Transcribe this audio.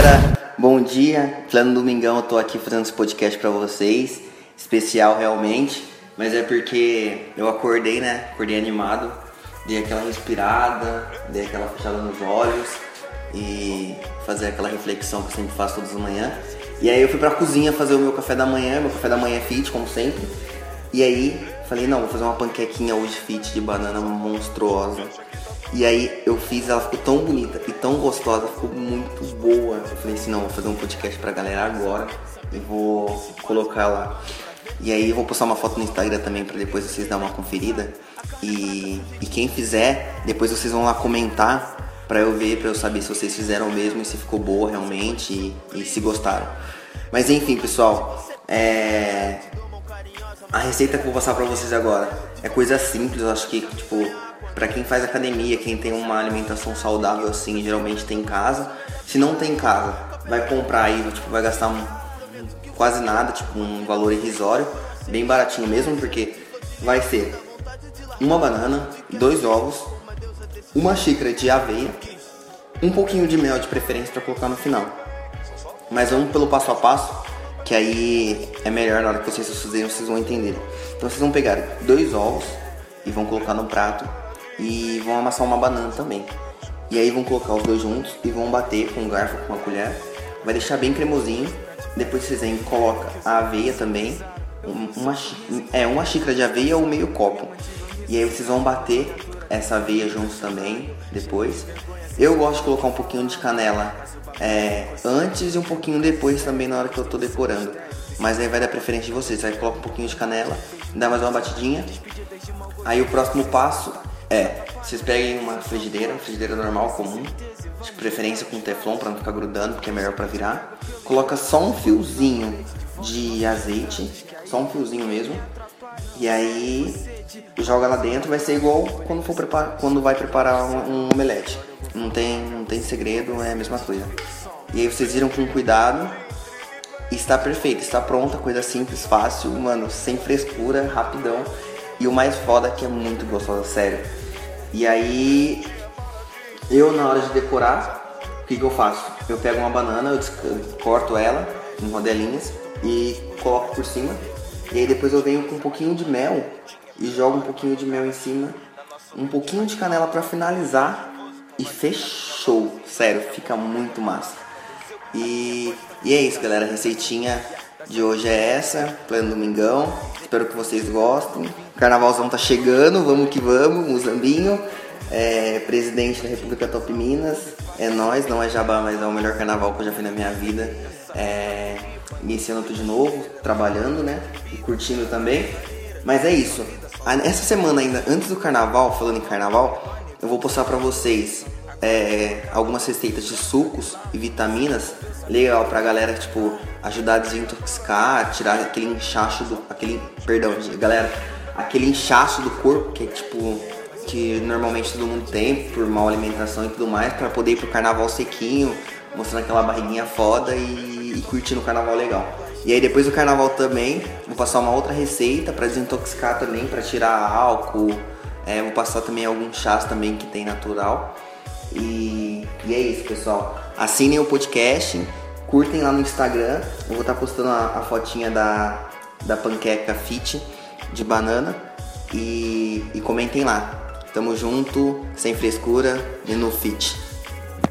galera, bom dia. Plano Domingão, eu tô aqui fazendo esse podcast pra vocês. Especial realmente, mas é porque eu acordei, né? Acordei animado, dei aquela respirada, dei aquela fechada nos olhos e fazer aquela reflexão que eu sempre faço todas as manhãs. E aí eu fui pra cozinha fazer o meu café da manhã, meu café da manhã é fit, como sempre. E aí falei, não, vou fazer uma panquequinha hoje fit de banana monstruosa. E aí eu fiz, ela ficou tão bonita e tão gostosa, ficou muito boa. Eu falei assim, não, vou fazer um podcast pra galera agora e vou colocar lá. E aí eu vou postar uma foto no Instagram também para depois vocês dar uma conferida. E, e quem fizer, depois vocês vão lá comentar para eu ver, para eu saber se vocês fizeram mesmo e se ficou boa realmente e, e se gostaram. Mas enfim, pessoal, é... a receita que eu vou passar para vocês agora é coisa simples, eu acho que tipo para quem faz academia, quem tem uma alimentação saudável assim, geralmente tem em casa. Se não tem em casa, vai comprar aí, tipo, vai gastar um, quase nada, tipo um valor irrisório, bem baratinho mesmo, porque vai ser uma banana, dois ovos, uma xícara de aveia, um pouquinho de mel de preferência para colocar no final. Mas vamos pelo passo a passo, que aí é melhor na hora que vocês fizerem, vocês vão entender. Então vocês vão pegar dois ovos e vão colocar no prato e vão amassar uma banana também. E aí vão colocar os dois juntos e vão bater com um garfo, com uma colher. Vai deixar bem cremosinho. Depois vocês aí colocam a aveia também. Uma, é, uma xícara de aveia ou meio copo. E aí vocês vão bater essa aveia juntos também, depois. Eu gosto de colocar um pouquinho de canela é, antes e um pouquinho depois também na hora que eu tô decorando. Mas aí vai dar preferência de vocês. Aí coloca um pouquinho de canela, dá mais uma batidinha. Aí o próximo passo é, vocês peguem uma frigideira, uma frigideira normal, comum, de preferência com teflon para não ficar grudando, porque é melhor para virar. Coloca só um fiozinho de azeite, só um fiozinho mesmo. E aí joga lá dentro, vai ser igual quando for preparar, quando vai preparar um, um omelete. Não tem, não tem segredo, é a mesma coisa. E aí vocês viram com cuidado. Está perfeito, está pronta, coisa simples, fácil, mano, sem frescura, rapidão. E o mais foda é que é muito gostosa, sério. E aí, eu na hora de decorar, o que, que eu faço? Eu pego uma banana, eu corto ela em rodelinhas e coloco por cima. E aí depois eu venho com um pouquinho de mel e jogo um pouquinho de mel em cima, um pouquinho de canela para finalizar e fechou. Sério, fica muito massa. E, e é isso, galera. A receitinha de hoje é essa, plano domingão. Espero que vocês gostem. O carnavalzão tá chegando, vamos que vamos, Muzambinho. É, presidente da República Top Minas. É nós, não é Jabá, mas é o melhor carnaval que eu já fiz na minha vida. É, iniciando tudo de novo, trabalhando, né? E curtindo também. Mas é isso. Essa semana ainda, antes do carnaval, falando em carnaval, eu vou postar pra vocês é, algumas receitas de sucos e vitaminas legal pra galera, tipo, ajudar a desintoxicar, tirar aquele inchaço do. aquele. Perdão, galera, aquele inchaço do corpo que é tipo. que normalmente todo mundo tem por mal alimentação e tudo mais, para poder ir pro carnaval sequinho, mostrando aquela barriguinha foda e, e curtindo o carnaval legal. E aí depois do carnaval também, vou passar uma outra receita para desintoxicar também, para tirar álcool. É, vou passar também alguns chás também que tem natural. E, e é isso, pessoal. Assinem o podcast, curtem lá no Instagram. Eu vou estar postando a, a fotinha da, da panqueca fit de banana. E, e comentem lá. Tamo junto, sem frescura e no fit.